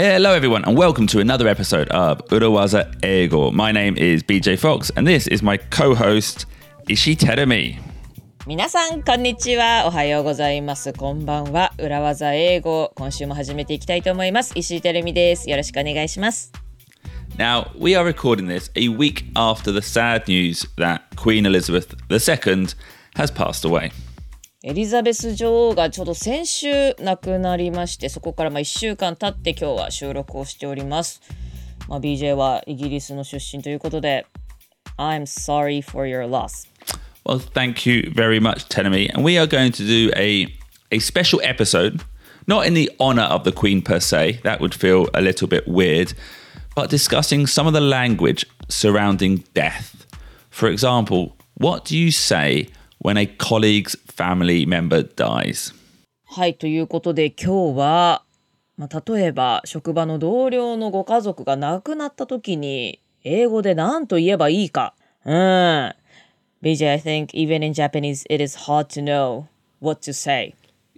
Hello, everyone, and welcome to another episode of Urawaza Eigo. My name is BJ Fox, and this is my co host, Ishi Terumi. 皆さんこんにちはおはようございますこんばんは裏技英語今週も始めていきたいと思います石井てるみですよろしくお願いします Now, we are recording this a week after the sad news that Queen Elizabeth II has passed away. エリザベス女王がちょうど先週亡くなりましてそこからまあ1週間経って今日は収録をしております、まあ、BJ はイギリスの出身ということで I'm sorry for your loss Well, thank you very much, Tenemy. And we are going to do a, a special episode, not in the honor of the Queen per se, that would feel a little bit weird, but discussing some of the language surrounding death. For example, what do you say When a colleague's family member dies? はいということで今日は、まあ、例えば職場の同僚のご家族が亡くなった時に英語で何と言えばいいかうん BJ I think even in Japanese it is hard to know what to say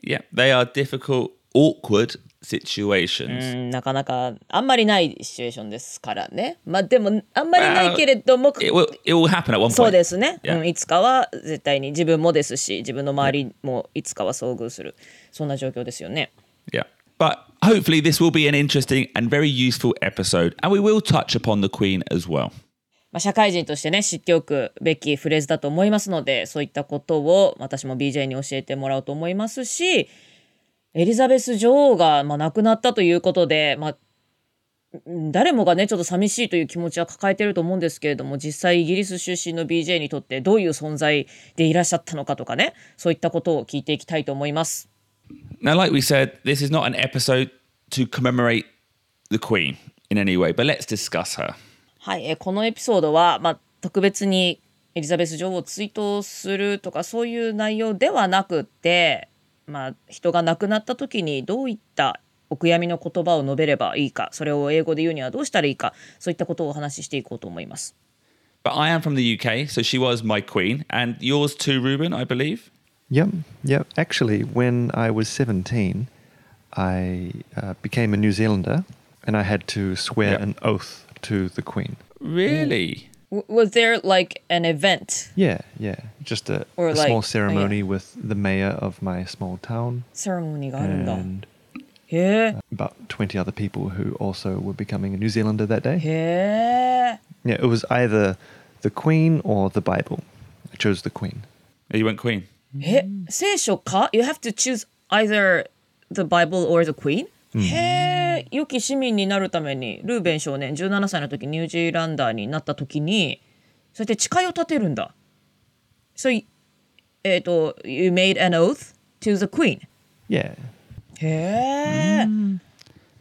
Yeah, they are difficult, awkward う situations. んなかなかあんまりないシチュエーションですからねまあでもあんまりないけれども It will, it will happen at one point. そうですね、Yeah. うん、いつかは絶対に自分もですし自分の周りもいつかは遭遇するそんな状況ですよね Yeah. But hopefully, this will be an interesting and very useful episode, and we will touch upon the Queen as well. まあ、社会人としてね知っておくべきフレーズだと思いますのでそういったことを私も BJ に教えてもらおうと思いますしエリザベス女王がまあ亡くなったということで、まあ、うん誰もがねちょっと寂しいという気持ちは抱えてると思うんですけれども実際イギリス出身の BJ にとってどういう存在でいらっしゃったのかとかねそういったことを聞いていきたいと思います。Now, like we said, this is not an episode to commemorate the Queen in any way, but let's discuss her. はい、えーこのエピソードは、まあ、特別にエリザベス女王を追悼するとかそういう内容ではなくって、まあ、人が亡くなった時にどういったお悔やみの言葉を述べればいいかそれを英語で言うにはどうしたらいいかそういったことをお話ししていこうと思います。But I am from the UK, so she was my Queen, and yours too, Ruben, I believe. Yep, yep. Actually, when I was 17, I uh, became a New Zealander and I had to swear Yep. an oath to the Queen. Really? Was there like an event? Yeah, yeah. Just a, or a like, small oh, ceremony yeah. with the mayor of my small town. Ceremony and yeah. Uh, about 20 other people who also were becoming a New Zealander that day. Yeah. Yeah, it was either the Queen or the Bible. I chose the Queen. Oh, you went Queen. Mm. You have to choose either the Bible or the Queen? Mm. え、良き市民になるためにルーベン少年17歳の時ニュージーランダーになった時にそうやって誓いを立てるんだ。So, えっ、と、You made an oath to the Queen. Yeah. へえ、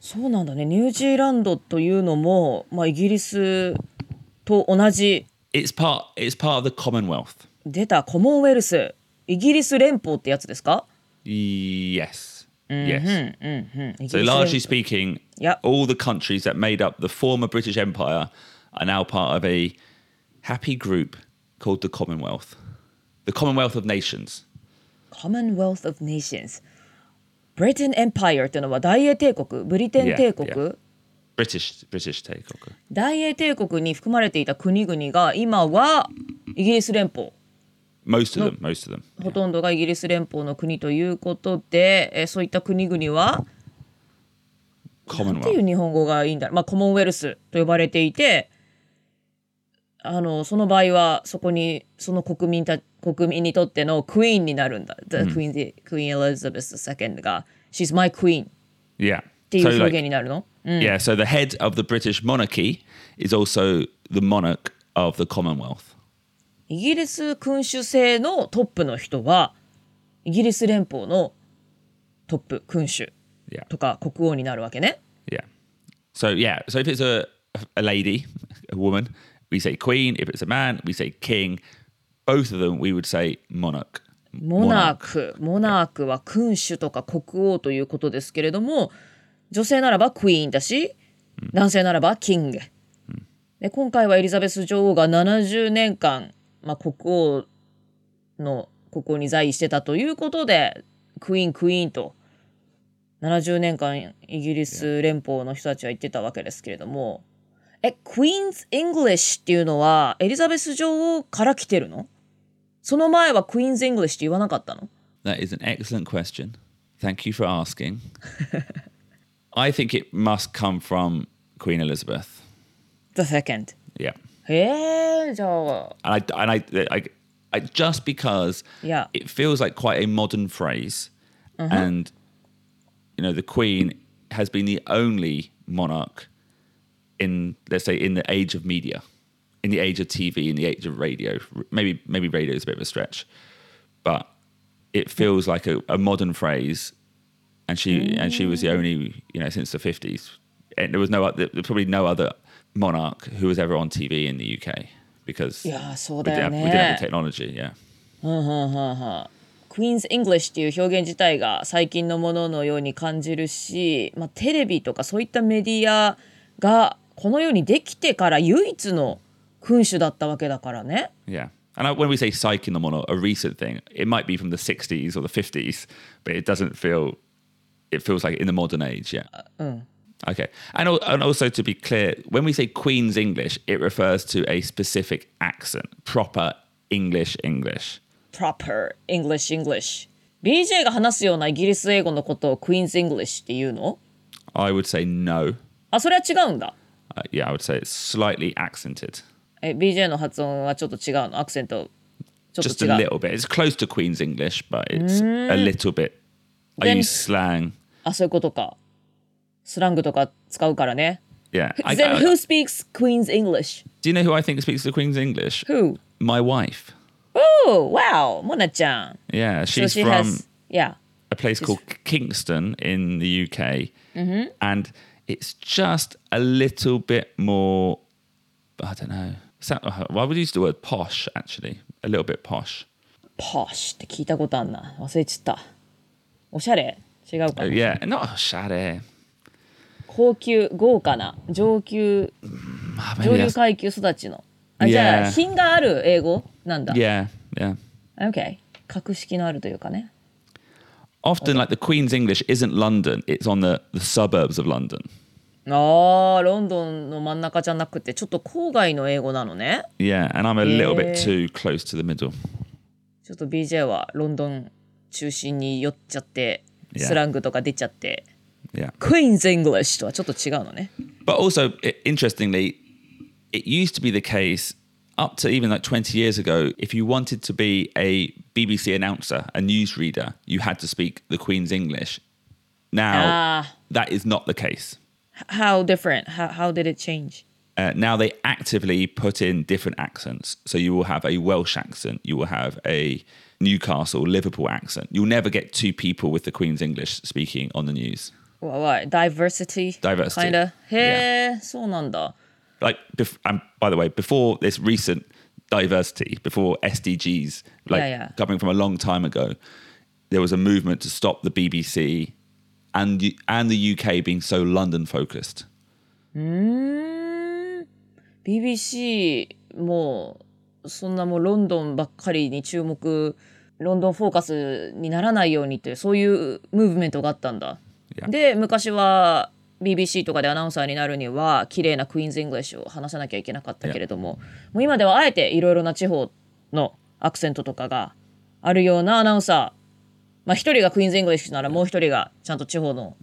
そうなんだね。ニュージーランドというのも、まあ、イギリスと同じ It's part. It's part of the Commonwealth. 出たコモンウェルス、イギリス連邦ってやつですか？Yes. Mm-hmm. Yes. うんうん。イギ So リス連 largely 邦 speaking, Yep. all the countries that made up the former British Empire are now part of a happy group called the Commonwealth. The Commonwealth of Nations. Commonwealth of Nations Britain Empire っていうのは大英帝国ブリテン帝国、 Yeah, yeah. British British takeover. 大英帝国に含まれていた国々が今はイギリス連邦 Most of them. Most of them. ほとんどがイギリス連邦の国ということで、えーそういった国々はなんていう.日本語がいいんだろう、まあ、コモンウェルスと呼ばれていてあのその場合はそこにその国民た国民にとってのクイーンになるんだ。The Queen, the Queen Elizabeth II が She's my queen っ.ていう So 表 like, 現になるの、yeah. So the head of the British monarchy is also the monarch of the Commonwealth. イギリス君主制のトップの人はイギリス連邦のトップ君主.とか国王になるわけね。Yeah. So yeah. So if it's a a lady, a woman, we say queen. If it's a man, we say king. Both of them, we would say monarch. monarch monarch は君主とか国王ということですけれども女性ならばクイーンだし男性ならばキング。で今回はエリザベス女王が70年間、まあ、国王の国王に在位してたということでクイーンクイーンと70年間イギリス連邦の人たちは言ってたわけですけれどもえ Queen's English っていうのはエリザベス女王から来てるの？その前はクイーンズ・エングリッシュって言わなかったの？That is an excellent question. Thank you for asking. I think it must come from Queen Elizabeth. The second. Yeah. へえじゃあ And I, and I, I, I just because Yeah. it feels like quite a modern phrase, and you know the Queen has been the only monarch in let's say in the age of media, in the age of TV, in the age of radio. Maybe maybe radio is a bit of a stretch, but it feels like a, a modern phrase, and she and she was the only you know since the fifties, and there was no other, there was probably no other monarch who was ever on TV in the UK because いやーそう we だ didn't よ have, we didn't have ね the technology. Yeah. Queen's English っていう表現自体が最近のもののように感じるし、まあ、テレビとかそういったメディアがこのようにできてから唯一の君主だったわけだからね。Yeah. And I, when we say psyche in the mono, a recent thing, it might be from the 60s or the 50s, but it doesn't feel, it feels like in the modern age. Yeah. Okay. And, al- and also to be clear, when we say Queen's English, it refers to a specific accent, proper English English. proper English English BJ が話すようなイギリス英語のことを Queen's English っていうの I would say no. あそれは違うんだ Uh, yeah, I would say it's slightly accented. え BJ の発音はちょっと違うのアクセントちょっ Just と a 違う little bit. It's close to Queen's English, but it's a little bit. I Then- use slang. あそういうことか スラングとか使うからね Yeah. I, Then I- who speaks Queen's English? do you know who I think speaks the Queen's English? Who? My wife. Oh, wow, モナちゃん Yeah, So she's she from has yeah a place called Kingston in the UK, and it's just a little bit more. I don't know. So, well, I would use the word posh actually, a little bit posh. posh って聞いたことあんな忘れちったおしゃれ違うか Uh, な yeah, not shade. 高級豪華な上級 Ah, 上流階級育ちのあじゃあ.品がある英語なんだ Yeah, yeah. OK 格式のあるというかね Often, like the Queen's English isn't London; it's on the, the suburbs of London. あーロンドンの真ん中じゃなくてちょっと郊外の英語なのね Yeah, and I'm a little bit too close to the middle. ちょっと BJ はロンドン中心に寄っちゃって.スラングとか出ちゃって Yeah. Queen's English とはちょっと違うのね But also, i- interestingly, it used to be the case up to even like 20 years ago, if you wanted to be a BBC announcer, a newsreader, you had to speak the Queen's English. Now, Ah. that is not the case. How different? How, how did it change? Uh, now they actively put in different accents. So you will have a Welsh accent, you will have a Newcastle, Liverpool accent. You'll never get two people with the Queen's English speaking on the news. What? Diversity? Diversity. Kinda? へえ、そうなんだ。like bef- and by the way before this recent diversity before sdgs like Yeah, yeah. coming from a long time ago there was a movement to stop the bbc and and the uk being so london focused うーん BBC もうそんなもうロンドンばっかりに注目London focus にならないようにってそういうムーブメントがあったんだ。で昔は BBC とかでアナウンサーになるには綺麗な Queen's English を話さなきゃいけなかったけれども、もう今ではあえていろいろな地方のアクセントとかがあるようなアナウンサーまあ一人が Queen's English ならもう一人がちゃんと地方の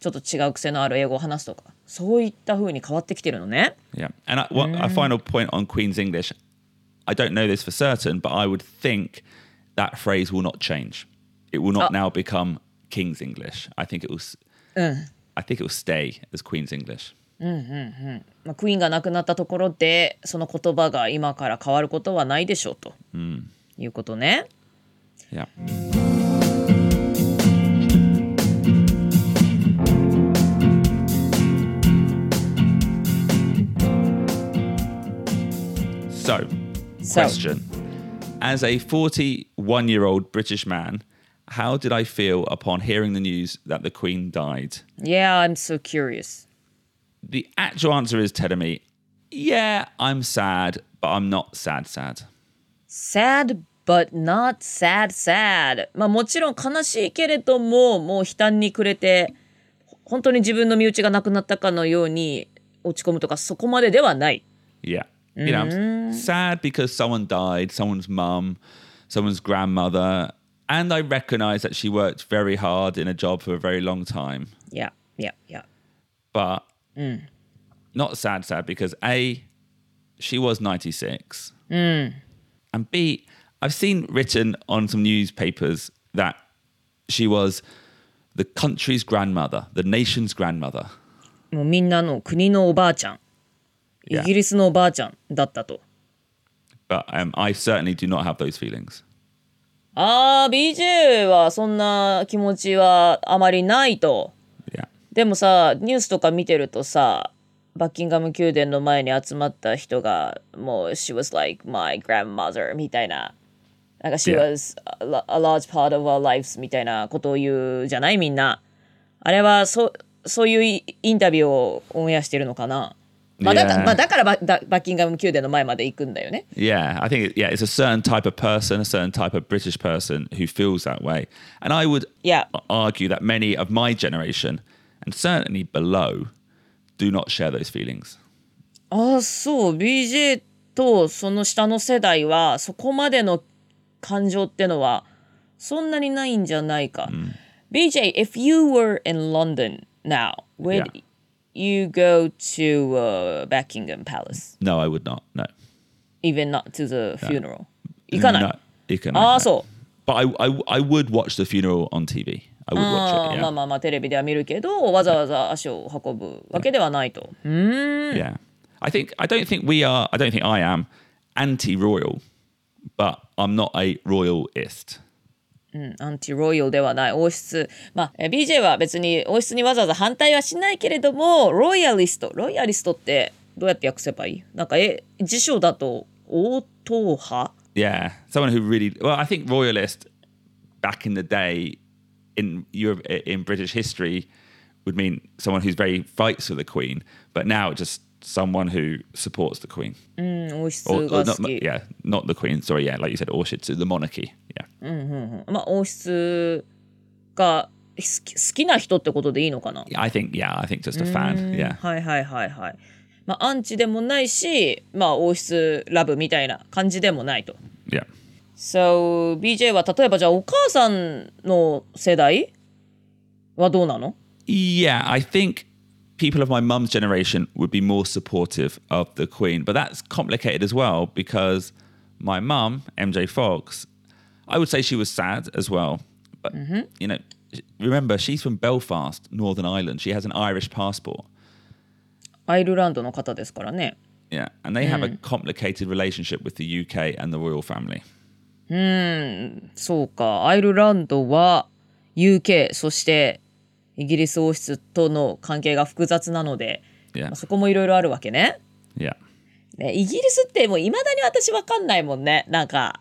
ちょっと違う癖のある英語を話すとかそういった風に変わってきてるのね。yeah. And I, one, a final point on queen's english i don't know this for certain but i would think that phrase will not change. It will not now become king's english i think it will i think it will stay as queen's english まあ、クイーンが亡くなったところでその言葉が今から変わることはないでしょうと、いうことね。yeah So, So. question. As a 41 year old British man, how did I feel upon hearing the news that the Queen died? Yeah, I'm so curious. The actual answer is telling me, yeah, I'm sad, but I'm not sad, sad. Sad but not sad sad. まあもちろん悲しいけれどももう悲嘆に暮れて 本当に自分の身内が亡くなったかのように落ち込むとかそこまでではない。 Yeah. You know, I'm sad because someone died, someone's mum, someone's grandmother. And I recognize that she worked very hard in a job for a very long time. いやいやいや。 But not sad, sad because A, she was 96. And B, I've seen written on some newspapers that she was the country's grandmother, the nation's grandmother. もうみんなの国のおばあちゃん。イ Yeah. ギリスのおばあちゃんだったと。 But um, I certainly do not have those feelings. あー BJ はそんな気持ちはあまりないと。Yeah. でもさニュースとか見てるとさバッキンガム宮殿の前に集まった人がもう She was like my grandmother みたいな。なんか She was a, a large part of our lives みたいなことを言うじゃない？みんな。あれはそそういうイインタビューをオンエアしてるのかな、まあだか Yeah. まあ、だからバババッキンガム宮殿の前まで行くんだよね Yeah, I think yeah, it's a certain type of person, a certain type of British person who feels that way. And I would Yeah. argue that many of my generation, and certainly below, do not share those feelings. ああそう BJ とその下の世代はそこまでの感情ってのはそんなにないんじゃないか。BJ, if you were in London now, would Yeah. you go to uh, Buckingham Palace? No, I would not. No. Even not to the funeral? 行かない。 No, you can, ああ no. そう。 But I, I, I would watch the funeral on TV. I would あ watch ー it. まあ Yeah. まあまあテレビでは見るけどわざわざ足を運ぶわけではないと。 yeah. I think I don't think we are. I don't think I am anti-royal, but I'm not a royalist. アンチロイヤルではない王室まあえ BJ は別に王室にわざわざ反対はしないけれどもロイヤリストロイヤリストってどうやって訳せばいいなんかえ辞書だと王党派 Yeah, someone who really well. I think royalist back in the day in Europe in British history would mean someone who's very fights for the Queen, but now just someone who supports the Queen. うん王室 Or, が or 好 not, き、yeah, not the Queen. Sorry, yeah, like you said, Orchid, the monarchy. Yeah, まあ王室が好き好きな人ってことでいいのかな I think yeah, I think just a fan. Yeah, はいはいはいはいまあアンチでもないしまあ王室ラブみたいな感じでもないと yeah. So BJ は例えばじゃあお母さんの世代はどうなの Yeah, I think people of my mum's generation would be more supportive of the Queen, but that's complicated as well because my mum, MJ Fox, I would say she was sad as well. But, you know, remember, she's from Belfast, Northern Ireland. She has an Irish passport. アイルランドの方ですからね Yeah, and they have a complicated relationship with the UK and the royal family. そうかアイルランドは UK そしてイギリス王室との関係が複雑なので、Yeah, まあそこもいろいろあるわけね。yeah. ねイギリスってもういまだに私わかんないもんねなんか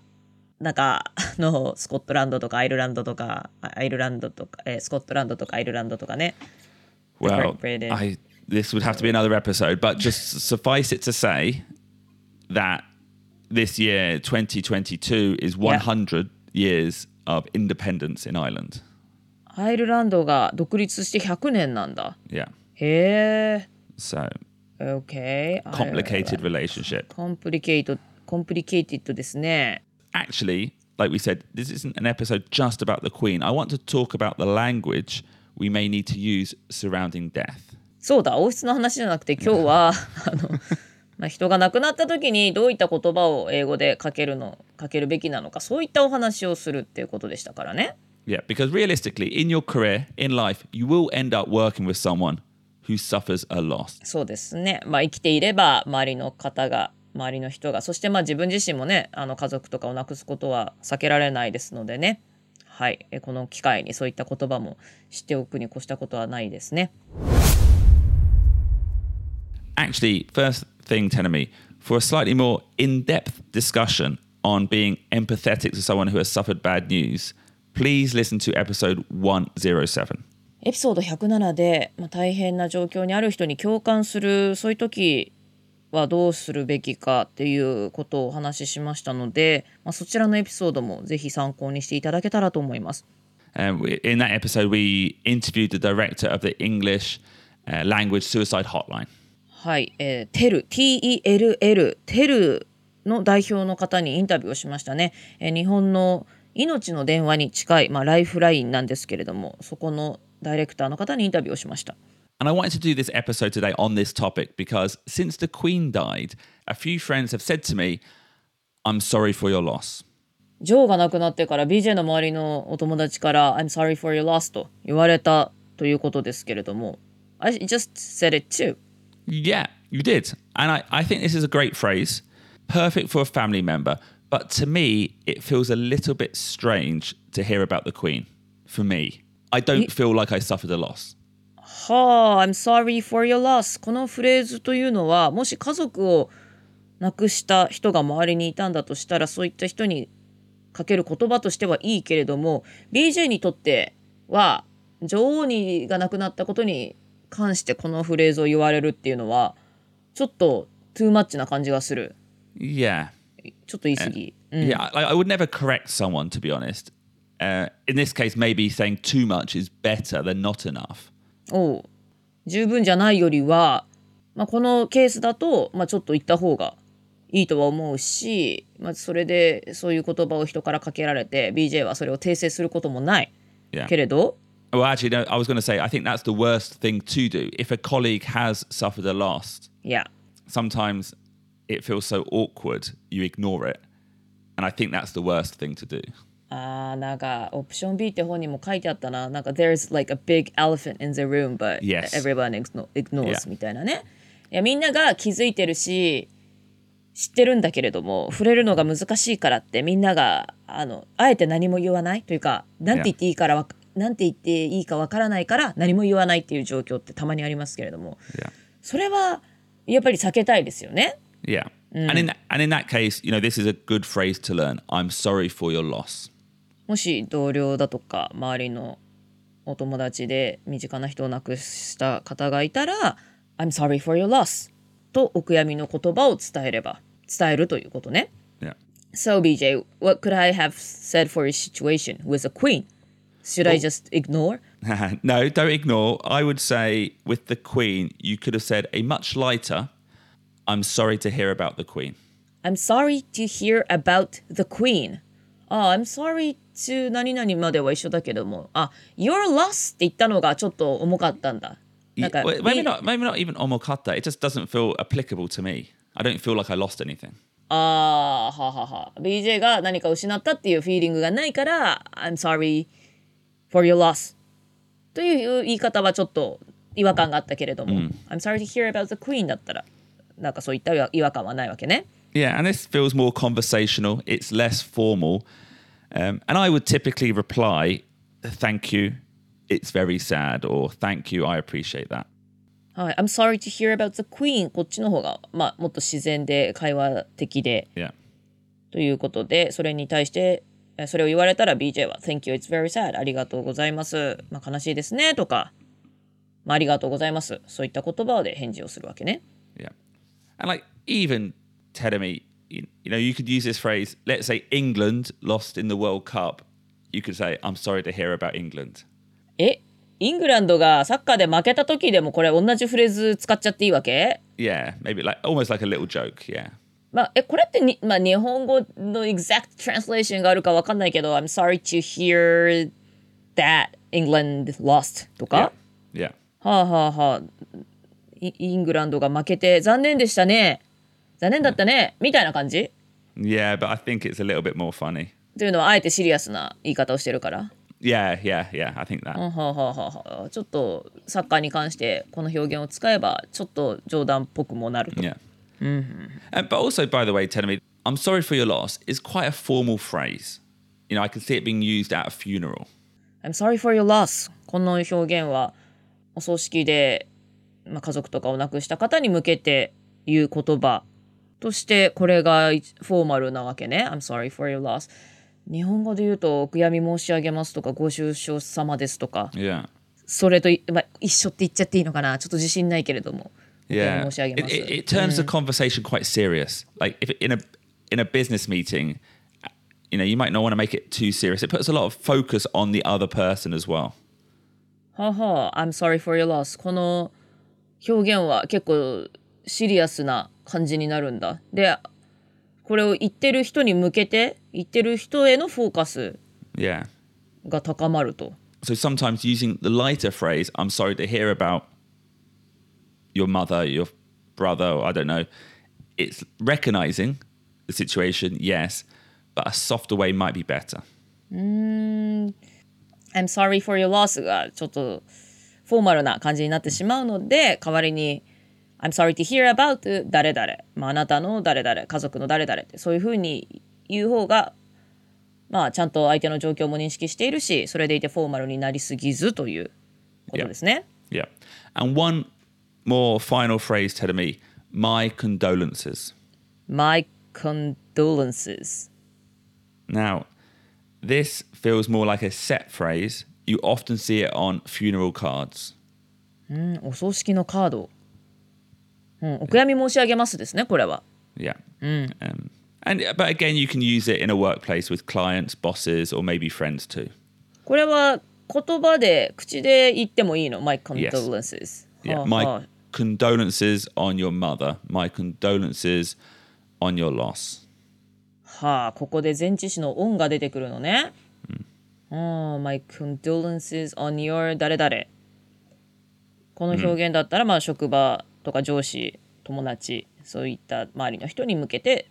なんかあのスコットランドとかアイルランドとかあアイルランドとか、えースコットランドとかアイルランドとかね Well. I this would have to be another episode, but just suffice it to say that this year, 2022, is 100 years of independence in Ireland. アイルランドが独立して100年なんだ Yeah, へえ so OK complicated relationship. コンプリケイトコンプリケイティッドですね Actually, like we said, this isn't an episode just about the Queen. I want to talk about the language we may need to use surrounding death. そうだ王室の話じゃなくて今日はあの、まあ、人が亡くなった時にどういった言葉を英語でかけるのかけるべきなのかそういったお話をするっていうことでしたからね Yeah, because realistically, in your career, in life, you will end up working with someone who suffers a loss. そうですねまあ生きていれば周りの方が 周りの人がそしてまあ自分自身もねあの家族とかを亡くすことは避けられないですのでねはいえこの機会にそういった言葉も知っておくに越したことはないですね Actually, first thing, Tenemy, for a slightly more in depth discussion on being empathetic to someone who has suffered bad news, please listen to episode 107. エピソード107で、まあ、大変な状況にある人に共感するそういう時はどうするべきかっていうことをお話ししましたので、まあ、そちらのエピソードもぜひ参考にしていただけたらと思います。Um, in that episode, we interviewed the director of the English uh, language suicide hotline. はい、えー、テル T-E-L-L テルの代表の方にインタビューをしましたね、えー日本の命の電話に近い、まあ、ライフラインなんですけれどもそこのダイレクターの方にインタビューをしました And I wanted to do this episode today on this topic because since the Queen died, a few friends have said to me, I'm sorry for your loss. ジョーが亡くなってから BJ の周りのお友達から「I'm sorry for your loss」と言われたということですけれども I just said it too Yeah, you did. And I, I think this is a great phrase, perfect for a family member. But to me, it feels a little bit strange to hear about the Queen. For me, I don't feel like I suffered a loss. はあ、I'm sorry for your loss このフレーズというのはもし家族を亡くした人が周りにいたんだとしたらそういった人にかける言葉としてはいいけれども BJ にとっては女王にが亡くなったことに関してこのフレーズを言われるっていうのはちょっとトゥーマッチな感じがする Yeah. ちょっと言い過ぎ、うん Yeah, I, I would never correct someone, to be honest. Uh, in this case, maybe saying too much is better than not enough. おう十分じゃないよりは、まあ、このケースだと、まあ、ちょっと言った方がいいとは思うし、まあ、それでそういう言葉を人からかけられて BJ はそれを訂正することもない、Yeah. けれど Well, actually, no, I was going to say, I think that's the worst thing to do. If a colleague has suffered a loss, いや sometimes it feels so awkward, you ignore it. And I think that's the worst thing to do. あーなんかオプション B って本にも書いてあったななんか There's like a big elephant in the room but Yes. everyone igno- ignores. みたいなねいやみんなが気づいてるし知ってるんだけれども触れるのが難しいからってみんながあのあえて何も言わない？というかなんて言っていいからわかなんて言っていいかわからないから何も言わないっていう状況ってたまにありますけれども.それはやっぱり避けたいですよね。Yeah. And in that, and in that case, you know, this is a good phrase to learn. I'm sorry for your loss. もし同僚だとか周りのお友達で身近な人を亡くした方がいたら「I'm sorry for your loss」とお悔やみの言葉を伝えれば伝えるということね。Yeah. So BJ, what could I have said for your situation with a queen? Should I just ignore? no, don't ignore. I would say with the Queen, you could have said a much lighter, I'm sorry to hear about the Queen. I'm sorry to hear about the queen. あ、I'm sorry to 何々までは一緒だけども、あ、your loss って言ったのがちょっと重かったんだ。なんか Well, maybe not. Maybe not even omokata. It just doesn't feel applicable to me. I don't feel like I lost anything. ああ、ははは。BJ が何か失ったっていうフィーリングがないから、I'm sorry for your loss という言い方はちょっと違和感があったけれども、I'm sorry to hear about the queen だったら、なんかそういった違和感はないわけね。Yeah, and this feels more conversational. It's less formal, um, and I would typically reply, "Thank you. It's very sad," or "Thank you. I appreciate that." はい。I'm sorry to hear about the queen こっちの方が、まあ、もっと自然で会話的で Yeah. ということで、それに対して、えそれを言われたら BJ は Thank you, it's very sad. ありがとうございます。まあ、悲しいですね。とか、まあ、ありがとうございます。そういった言葉で返事をするわけね。 Yeah. And like even telling me, you, you know, you could use this phrase. Let's say England lost in the World Cup. You could say, "I'm sorry to hear about England." えイングランドがサッカーで負けた時でもこれ同じフレーズ使っちゃっていいわけ Yeah, maybe like almost like a little joke. Yeah. まあ、えこれってに、まあ、日本語の exact translation があるかわかんないけど I'm sorry to hear that England lost とか、Yeah. はあはあはあイイングランドが負けて残念でしたね残念だったねみたいな感じ Yeah, but I think it's a little bit more funny. というのはあえてシリアスな言い方をしてるから、Yeah, yeah, yeah. I think that. ちょっとサッカーに関してこの表現を使えばちょっと冗談っぽくもなると Yeah. Uh, but also, by the way, telling me, I'm sorry for your loss is quite a formal phrase. You know, I can see it being used at a funeral. I'm sorry for your loss この表現はお葬式で、まあ、家族とかを亡くした方に向けて言う言葉としてこれがいフォーマルなわけね I'm sorry for your loss 日本語で言うとお悔やみ申し上げますとかご愁傷様ですとか.それとい、まあ、一緒って言っちゃっていいのかなちょっと自信ないけれども Yeah. It, it, it turns the conversation quite serious. Like if in a in a business meeting, you know, you might not want to make it too serious. It puts a lot of focus on the other person as well. はあはあ、I'm sorry for your loss. この表現は結構シリアスな感じになるんだ。で、これを言ってる人に向けて、言ってる人へのフォーカス.が高まると。So sometimes using the lighter phrase, I'm sorry to hear about your mother, your brother, I don't know, it's recognizing the situation, yes, but a softer way might be better. I'm sorry for your loss がちょっとフォーマルな感じになってしまうので代わりに I'm sorry to hear about 誰々、まあ、あなたの誰々家族の誰々ってそういうふうに言う方がまあちゃんと相手の状況も認識しているしそれでいてフォーマルになりすぎずということですね。Yeah. And one more final phrase, Tedemi, my condolences. My condolences. Now, this feels more like a set phrase. You often see it on funeral cards. うんお葬式のカード。うん、お悔やみ申し上げますですねこれは。Yeah. Um, and but again, you can use it in a workplace with clients, bosses, or maybe friends too. これは言葉で口で言ってもいいの ?My condolences、Yeah. はあ My はあ condolences on your mother. My condolences on your loss. はあ、ここで前置詞の on が出てくるのね。ああ、My condolences on your 誰々。この表現だったら、まあ職場とか上司、友達、そういった周りの人に向けて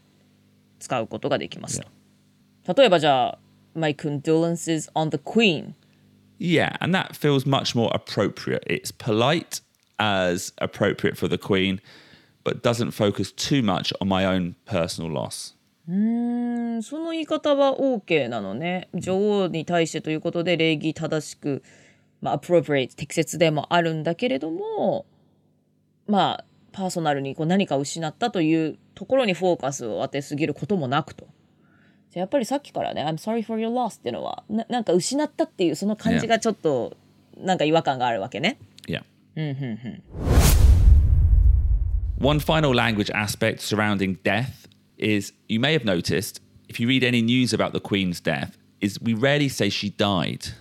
使うことができますと。例えばじゃあ、My condolences on the Queen。Yeah, and that feels much more appropriate. It's polite as appropriate for the Queen, but doesn't focus too much on my own personal loss. うんその言い方は OK なのね。女王に対してということで礼儀正しく、まあ、appropriate 適切でもあるんだけれどもまあパーソナルにこう何かを失ったというところにフォーカスを当てすぎることもなくと。じゃあやっぱりさっきからね「I'm sorry for your loss」っていうのはななんか失ったっていうその感じがちょっとなんか違和感があるわけね。Yeah. One final language aspect surrounding death is you may have noticed if you read any news about the Queen's death, is we rarely say she died.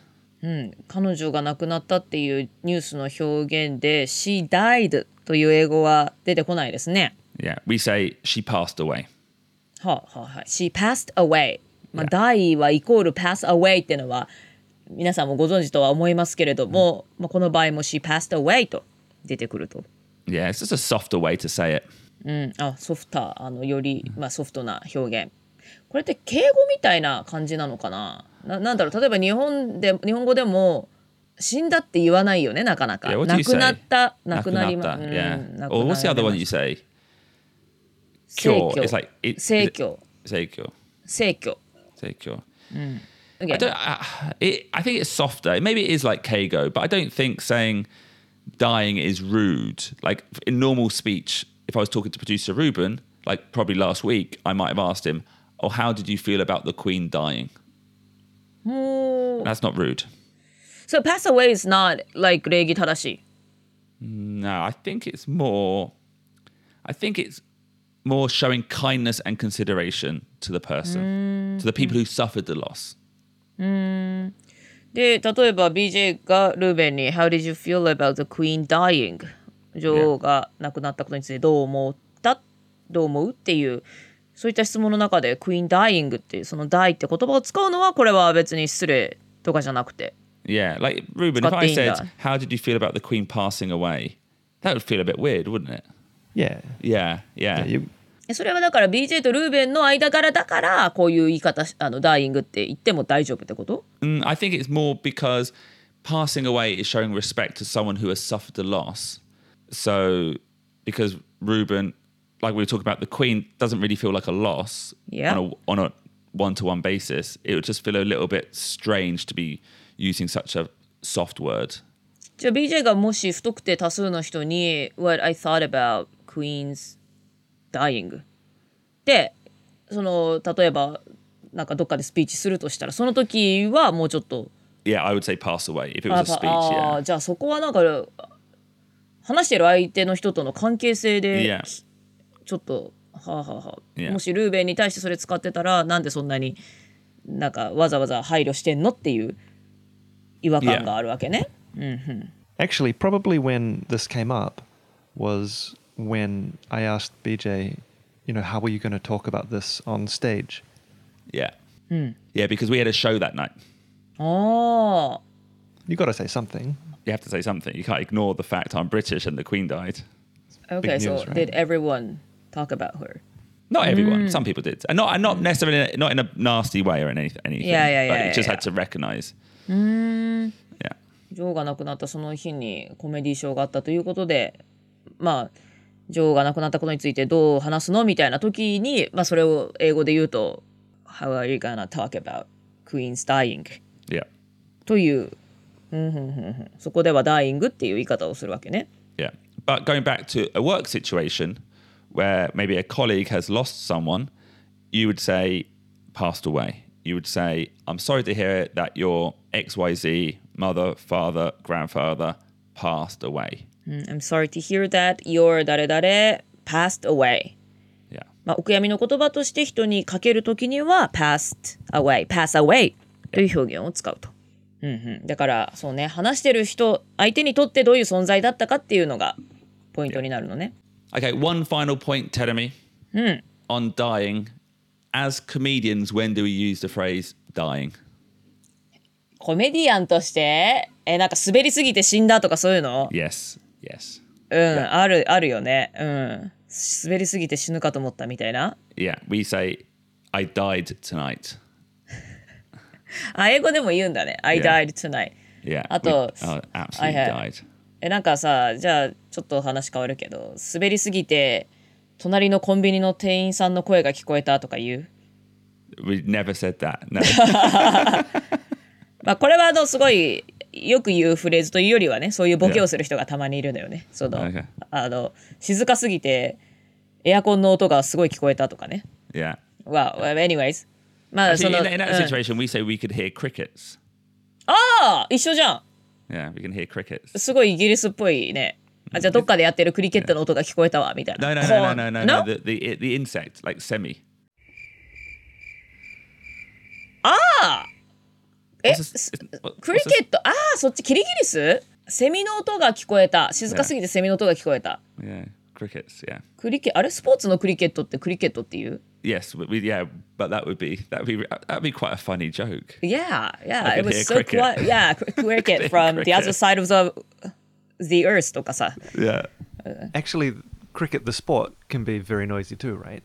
彼女が亡くなったっていうニュースの表現で「She died」という英語は出てこないですね。Yeah, we say she passed away. はあ、はあはい、She passed away。まあ、die はイコール pass away っていうのは皆さんもご存知とは思いますけれども、まあ、この場合も She passed away と出てくると。Yeah, it's just a softer way to say it. うん、あソフターあのより、まあ、ソフトな表現。これって敬語みたいな感じなのかな？ななんだろう例えば日本で日本語でも死んだって言わないよねなかなか。 Yeah, what do 亡 you く say? なった亡くなりま Nakunata, うん yeah. 亡く Or な what's the ら other れ one ま you し say? 生 Cure. 協 It's like it, 生協 Seikyo. 生協。 Seikyo. Again, I don't. I, it, I think it's softer. Maybe it is like Keigo, but I don't think saying dying is rude. Like in normal speech, if I was talking to producer Ruben, like probably last week, I might have asked him, "Oh, how did you feel about the Queen dying?" That's not rude. So pass away is not like 礼儀正しい。 No, I think it's more. I think it's more showing kindness and consideration to the person, to the people who suffered the loss. で、例えば BJ がルーベンに How did you feel about the queen dying? 女王が亡くなったことについてどう思ったどう思うっていう そういった質問の中で queen dying っていうその die って言葉を使うのはこれは別に失礼とかじゃなくて Yeah, like Ruben, if I said. "How did you feel about the Queen passing away?" That would feel a bit weird, wouldn't it? Yeah. Yeah, yeah, yeah you, えそれはだから BJ とルーベンの間柄だからこういう言い方あの dying って言っても大丈夫ってこと Mm, I think it's more because passing away is showing respect to someone who has suffered a loss. So, because Ruben, like we were talking about, the Queen doesn't really feel like a loss Yeah. on a on a one to one basis. It would just feel a little bit strange to be using such a soft word. じゃあ BJ がもし不特定多数の人に What I thought about Queen's dying でその例えばなんかどっかでスピーチするとしたらその時はもうちょっと Yeah, I would say pass away if it あ was a speech. あ Yeah. じゃあそこはなんか話してる相手の人との関係性で Yeah. ちょっとはあはあはあ.もしルーベンに対してそれ使ってたらなんでそんなになんかわざわざ配慮してんのっていう違和感があるわけね。Actually, probably when this came up was when I asked BJ, you know, how were you going to talk about this on stage? Yeah. Yeah, because we had a show that night. ああ You got to say something. You have to say something. You can't ignore the fact I'm British and the Queen died. Okay, Big so news, right? did everyone talk about her? Not everyone. Some people did, and not and not necessarily in a, not in a nasty way or anything. anything Yeah, yeah, but yeah, you just yeah, had to recognise. Yeah. 女王が亡くなったその日にコメディショーがあったということでまあ女王が亡くなったことについてどう話すのみたいな時に、まあ、それを英語で言うと「How are you gonna talk about Queen's dying?」Yeah. という、うんふんふんふんそこでは「dying」っていう言い方をするわけね。Yeah. But going back to a work situation where maybe a colleague has lost someone, you would say passed away. You would say, I'm sorry to hear that your XYZ mother, father, grandfather passed away. うん I'm sorry to hear that your 誰々 passed away. Yeah. まあ、お悔やみの言葉として人にかけるときには passed away, pass away という表現を使うと。うんうん、だからそうね話してる人相手にとってどういう存在だったかっていうのがポイントになるのね。 Okay, one final point, Teremi, on dying. As comedians, when do we use the phrase dying? コメディアンとしてえなんか滑りすぎて死んだとかそういうの Yes, yes. うんあるあるよね。うん滑りすぎて死ぬかと思ったみたいな。 Yeah, we say, I died tonight. あ英語でも言うんだね。I Yeah. died tonight. Yeah. あと、 we- oh, absolutely はいはい died. えなんかさじゃあちょっと話変わるけど滑りすぎて隣のコンビニの店員さんの声が聞こえたとか言う？We never said that. No. まあこれはあのすごいよく言うフレーズというよりはねそういうボケをする人がたまにいるのよね。その Okay. あの静かすぎてエアコンの音がすごい聞こえたとかね。yeah. Well, anyways まあそ Actually, の in, that- in that うん situation, we say we could hear crickets. ああ一緒じゃん Yeah, we can hear crickets. すごいイギリスっぽいね。あじゃあどっかでやってるクリケットの音が聞こえたわみたいな。No, no, こ no, う no, no, no, no. The, the, the insect, like semi. え What's this- what- クリケット？ああそっちキリギリス？セミの音が聞こえた静かすぎてセミの音が聞こえた Yeah, crickets. Yeah. クリケあれスポーツのクリケットってクリケットっていう？Yes, we, we- yeah, but that would be that would be that would be quite a funny joke. Yeah yeah I it could was hear so cricket. quiet yeah cr- cricket from the other Cricket. side of the the earth とかさ Yeah. Actually, cricket, the sport, can be very noisy too, right?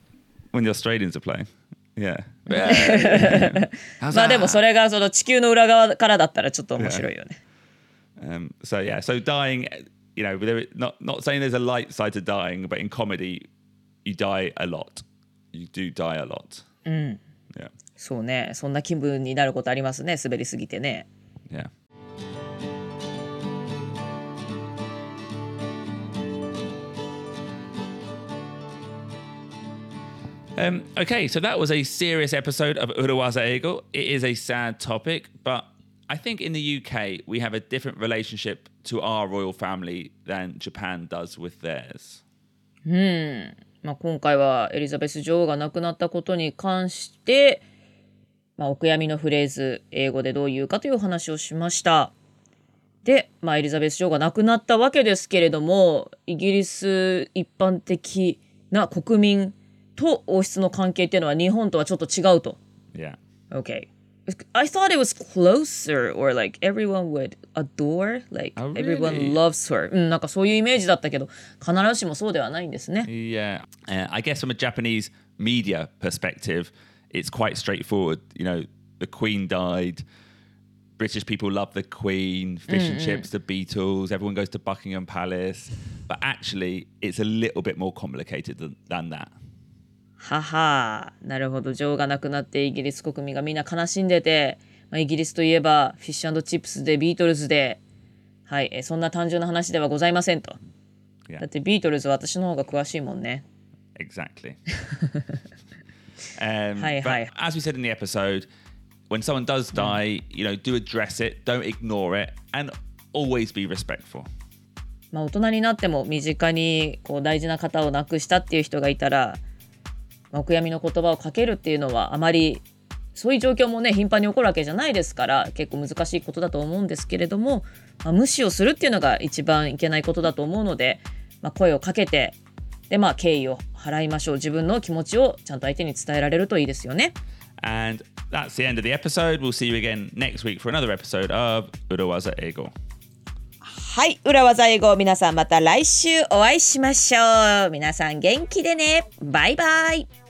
When the Australians are playing. Yeah. yeah. How's まあでも that? それがその地球の裏側からだったらちょっと面白いよね Um, so yeah, so dying, you know, there, not not saying there's a light side to dying, but in comedy, you die a lot. You do die a lot. Yeah, そうねそんな気分になることありますね滑りすぎてね yeah. Um, okay, so that was a serious episode of Urawaza Ego. It is a sad topic, but I think in the UK we have a different relationship to our royal family than Japan does with theirs. まあ、今回はエリザベス女王が亡くなったことに関して、まあ、お悔やみのフレーズ英語でどう言うかというお話をしました。で、まあ、エリザベス女王が亡くなったわけですけれどもイギリス一般的な国民と王室の関係っていうのは日本とはちょっと違うと。Yeah. Okay. I thought it was closer or like everyone would adore like Oh, everyone really? loves her うんなんかそういうイメージだったけど必ずしもそうではないんですね Yeah. Uh, I guess from a Japanese media perspective, it's quite straightforward. You know, the Queen died. British people love the Queen, fish and chips, the Beatles, everyone goes to Buckingham Palace. But actually, it's a little bit more complicated than, than that. ははなるほど女王が亡くなってイギリス国民がみんな悲しんでて、まあ、イギリスといえばフィッシュチップスでビートルズではいえそんな単純な話ではございませんと Yeah. だってビートルズ私の方が詳しいもんね Exactly. um, but. As we said in the episode, when someone does die, you know, do address it, don't ignore it, and always be respectful. まあ大人になっても身近にこう大事な方を亡くしたっていう人がいたら、まあお悔やみの言葉をかけるっていうのはあまりそういう状況もね頻繁に起こるわけじゃないですから結構難しいことだと思うんですけれども、まあ、無視をするっていうのが一番いけないことだと思うので、まあ、声をかけてでまあ敬意を払いましょう自分の気持ちをちゃんと相手に伝えられるといいですよね。And that's the end of the episode. We'll see you again next week for another episode of. はい裏技英語皆さんまた来週お会いしましょう皆さん元気でねバイバイ